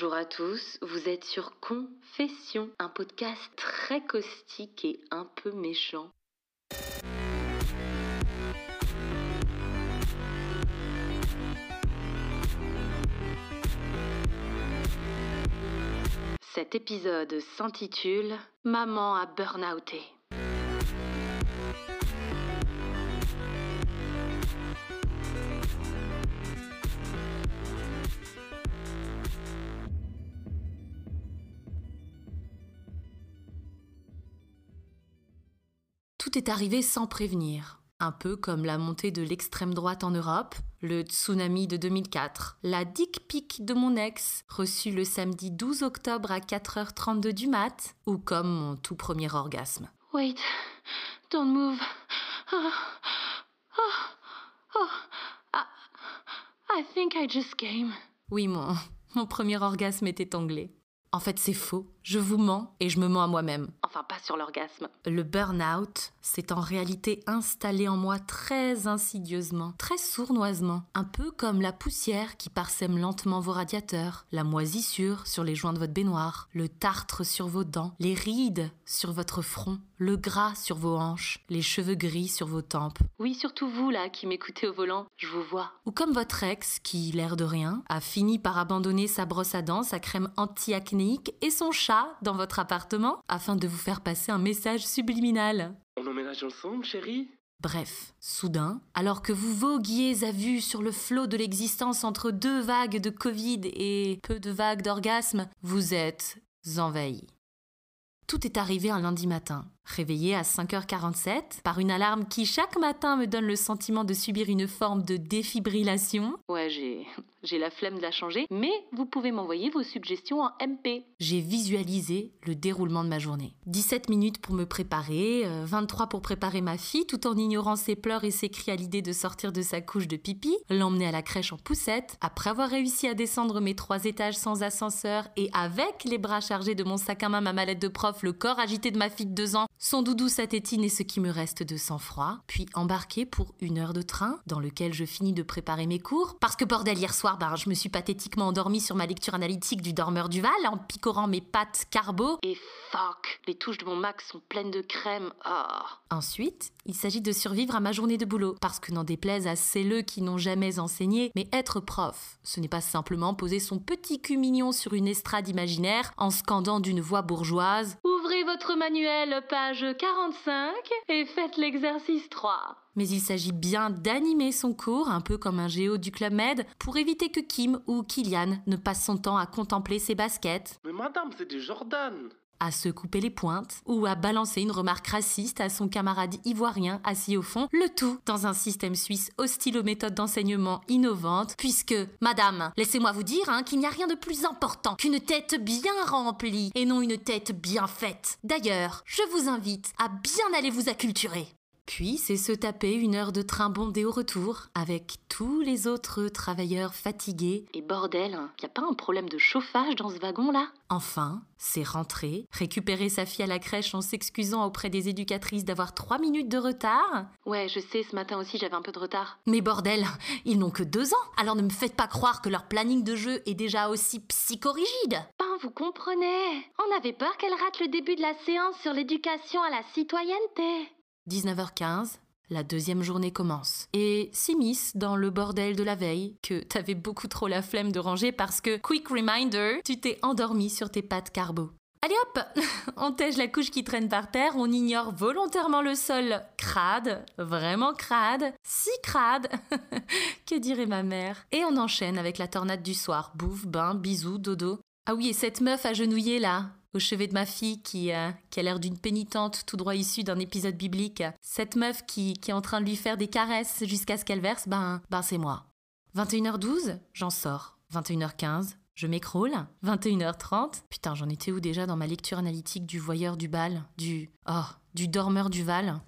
Bonjour à tous, vous êtes sur Confession, un podcast très caustique et un peu méchant. Cet épisode s'intitule Maman a burnouté. Tout est arrivé sans prévenir. Un peu comme la montée de l'extrême droite en Europe, le tsunami de 2004, la dick pic de mon ex, reçue le samedi 12 octobre à 4h32 du mat, ou comme mon tout premier orgasme. Wait, don't move. Oh, oh, oh, I, I think I just came. Oui, mon, mon premier orgasme était anglais. En fait, c'est faux. Je vous mens et je me mens à moi-même. Enfin, pas sur l'orgasme. Le burn-out s'est en réalité installé en moi très insidieusement, très sournoisement, un peu comme la poussière qui parsème lentement vos radiateurs, la moisissure sur les joints de votre baignoire, le tartre sur vos dents, les rides sur votre front, le gras sur vos hanches, les cheveux gris sur vos tempes. Oui, surtout vous là qui m'écoutez au volant, je vous vois. Ou comme votre ex qui, l'air de rien, a fini par abandonner sa brosse à dents, sa crème anti-acnéique et son chat dans votre appartement afin de vous faire passer un message subliminal. On emménage ensemble, chérie? Bref, soudain, alors que vous voguiez à vue sur le flot de l'existence entre deux vagues de Covid et peu de vagues d'orgasme, vous êtes envahi. Tout est arrivé un lundi matin. Réveillé à 5h47 par une alarme qui chaque matin me donne le sentiment de subir une forme de défibrillation. Ouais, j'ai j'ai la flemme de la changer, mais vous pouvez m'envoyer vos suggestions en MP. J'ai visualisé le déroulement de ma journée. 17 minutes pour me préparer, 23 pour préparer ma fille tout en ignorant ses pleurs et ses cris à l'idée de sortir de sa couche de pipi, l'emmener à la crèche en poussette, après avoir réussi à descendre mes trois étages sans ascenseur et avec les bras chargés de mon sac à main, ma mallette de prof, le corps agité de ma fille de deux ans, son doudou, sa tétine et ce qui me reste de sang-froid, puis embarqué pour une heure de train dans lequel je finis de préparer mes cours, parce que bordel, hier soir, ben, je me suis pathétiquement endormie sur ma lecture analytique du dormeur du Val en picorant mes pattes carbo. Et fuck, les touches de mon Mac sont pleines de crème. Oh. Ensuite, il s'agit de survivre à ma journée de boulot, parce que n'en déplaise à celles qui n'ont jamais enseigné, mais être prof, ce n'est pas simplement poser son petit cul mignon sur une estrade imaginaire en scandant d'une voix bourgeoise Ouvrez votre manuel, page 45, et faites l'exercice 3. Mais il s'agit bien d'animer son cours, un peu comme un géo du Club Med, pour éviter que Kim ou Kylian ne passent son temps à contempler ses baskets. Mais madame, c'est du Jordan à se couper les pointes ou à balancer une remarque raciste à son camarade ivoirien assis au fond, le tout dans un système suisse hostile aux méthodes d'enseignement innovantes, puisque, madame, laissez-moi vous dire hein, qu'il n'y a rien de plus important qu'une tête bien remplie et non une tête bien faite. D'ailleurs, je vous invite à bien aller vous acculturer. Puis c'est se taper une heure de train bondé au retour, avec tous les autres travailleurs fatigués. Et bordel, hein, y a pas un problème de chauffage dans ce wagon-là? Enfin, c'est rentrer, récupérer sa fille à la crèche en s'excusant auprès des éducatrices d'avoir trois minutes de retard. Ouais, je sais, ce matin aussi j'avais un peu de retard. Mais bordel, ils n'ont que deux ans, alors ne me faites pas croire que leur planning de jeu est déjà aussi psychorigide. Ben, vous comprenez On avait peur qu'elle rate le début de la séance sur l'éducation à la citoyenneté. 19h15, la deuxième journée commence. Et s'immisce dans le bordel de la veille que t'avais beaucoup trop la flemme de ranger parce que, quick reminder, tu t'es endormi sur tes pattes carbo. Allez hop On tège la couche qui traîne par terre, on ignore volontairement le sol crade, vraiment crade, si crade, que dirait ma mère? Et on enchaîne avec la tornade du soir, bouffe, bain, bisous, dodo. Ah oui, et cette meuf agenouillée là, au chevet de ma fille qui, euh, qui a l'air d'une pénitente tout droit issue d'un épisode biblique. Cette meuf qui, est en train de lui faire des caresses jusqu'à ce qu'elle verse, ben, ben c'est moi. 21h12, j'en sors. 21h15, je m'écroule. 21h30, putain, j'en étais où déjà dans ma lecture analytique du voyeur du bal, du... Oh, du dormeur du Val?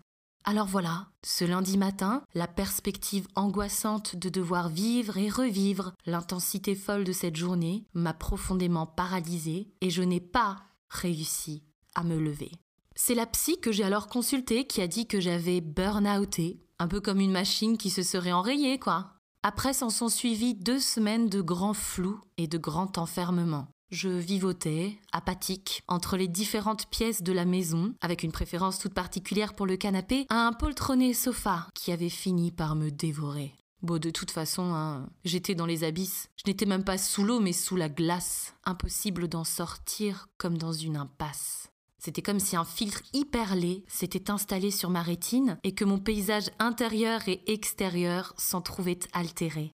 Alors voilà, ce lundi matin, la perspective angoissante de devoir vivre et revivre l'intensité folle de cette journée m'a profondément paralysée et je n'ai pas réussi à me lever. C'est la psy que j'ai alors consultée qui a dit que j'avais burn-outé, un peu comme une machine qui se serait enrayée, quoi. Après s'en sont suivies deux semaines de grand flou et de grand enfermement. Je vivotais, apathique, entre les différentes pièces de la maison, avec une préférence toute particulière pour le canapé, un poltronné sofa qui avait fini par me dévorer. Bon, de toute façon, hein, j'étais dans les abysses. Je n'étais même pas sous l'eau, mais sous la glace. Impossible d'en sortir comme dans une impasse. C'était comme si un filtre hyper s'était installé sur ma rétine et que mon paysage intérieur et extérieur s'en trouvait altéré.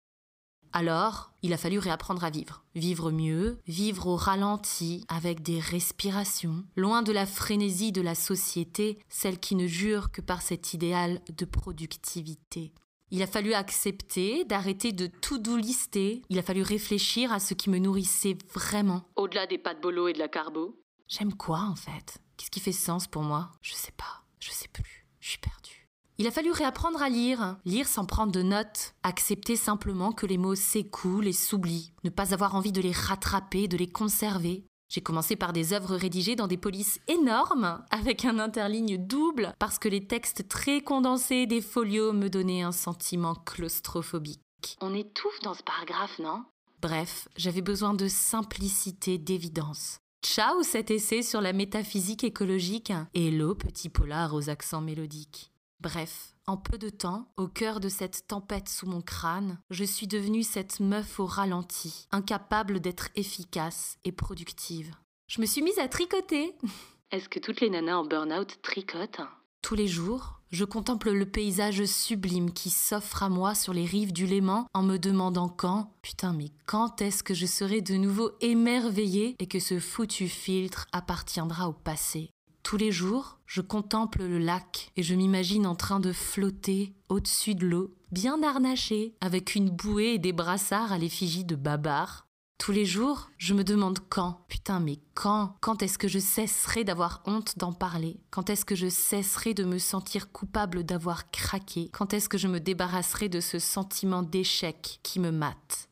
Alors, il a fallu réapprendre à vivre. Vivre mieux, vivre au ralenti, avec des respirations, loin de la frénésie de la société, celle qui ne jure que par cet idéal de productivité. Il a fallu accepter d'arrêter de tout doulister. Il a fallu réfléchir à ce qui me nourrissait vraiment. Au-delà des pâtes bolo et de la carbo. J'aime quoi en fait? Qu'est-ce qui fait sens pour moi? Je sais pas. Je sais plus. Je suis perdue. Il a fallu réapprendre à lire, lire sans prendre de notes, accepter simplement que les mots s'écoulent et s'oublient, ne pas avoir envie de les rattraper, de les conserver. J'ai commencé par des œuvres rédigées dans des polices énormes, avec un interligne double, parce que les textes très condensés des folios me donnaient un sentiment claustrophobique. On étouffe dans ce paragraphe, non? Bref, j'avais besoin de simplicité, d'évidence. Ciao cet essai sur la métaphysique écologique, hello petit polar aux accents mélodiques. Bref, en peu de temps, au cœur de cette tempête sous mon crâne, je suis devenue cette meuf au ralenti, incapable d'être efficace et productive. Je me suis mise à tricoter. Est-ce que toutes les nanas en burn-out tricotent? Tous les jours, je contemple le paysage sublime qui s'offre à moi sur les rives du Léman en me demandant quand, putain mais quand est-ce que je serai de nouveau émerveillée et que ce foutu filtre appartiendra au passé? Tous les jours, je contemple le lac et je m'imagine en train de flotter au-dessus de l'eau, bien harnaché, avec une bouée et des brassards à l'effigie de Babar. Tous les jours, je me demande quand, putain mais quand, quand est-ce que je cesserai d'avoir honte d'en parler? Quand est-ce que je cesserai de me sentir coupable d'avoir craqué? Quand est-ce que je me débarrasserai de ce sentiment d'échec qui me mate?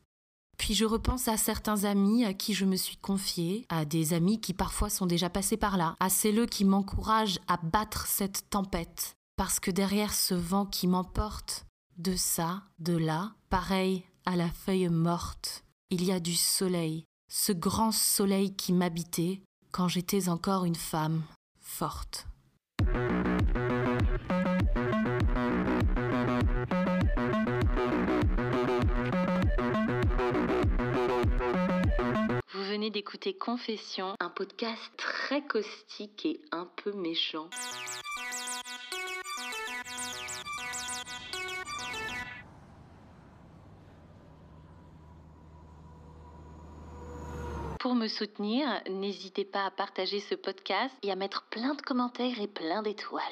Puis je repense à certains amis à qui je me suis confiée, à des amis qui parfois sont déjà passés par là, à celles qui m'encouragent à battre cette tempête. Parce que derrière ce vent qui m'emporte, de ça, de là, pareil à la feuille morte, il y a du soleil, ce grand soleil qui m'habitait quand j'étais encore une femme forte. Confession, un podcast très caustique et un peu méchant. Pour me soutenir, n'hésitez pas à partager ce podcast et à mettre plein de commentaires et plein d'étoiles.